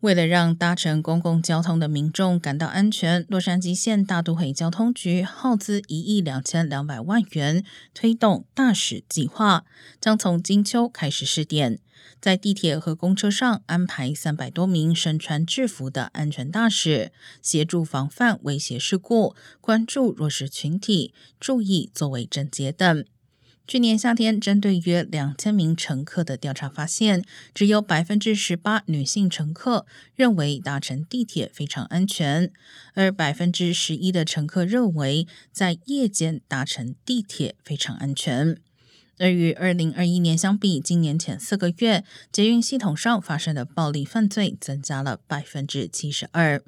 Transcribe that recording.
为了让搭乘公共交通的民众感到安全，洛杉矶县大都会交通局耗资一亿两千两百万元推动大使计划，将从金秋开始试点，在地铁和公车上安排三百多名身穿制服的安全大使，协助防范威胁事故，关注弱势群体，注意座位整洁等。去年夏天，针对约两千名乘客的调查发现，只有百分之十八女性乘客认为搭乘地铁非常安全，而百分之十一的乘客认为在夜间搭乘地铁非常安全。而与二零二一年相比，今年前四个月捷运系统上发生的暴力犯罪增加了百分之七十二。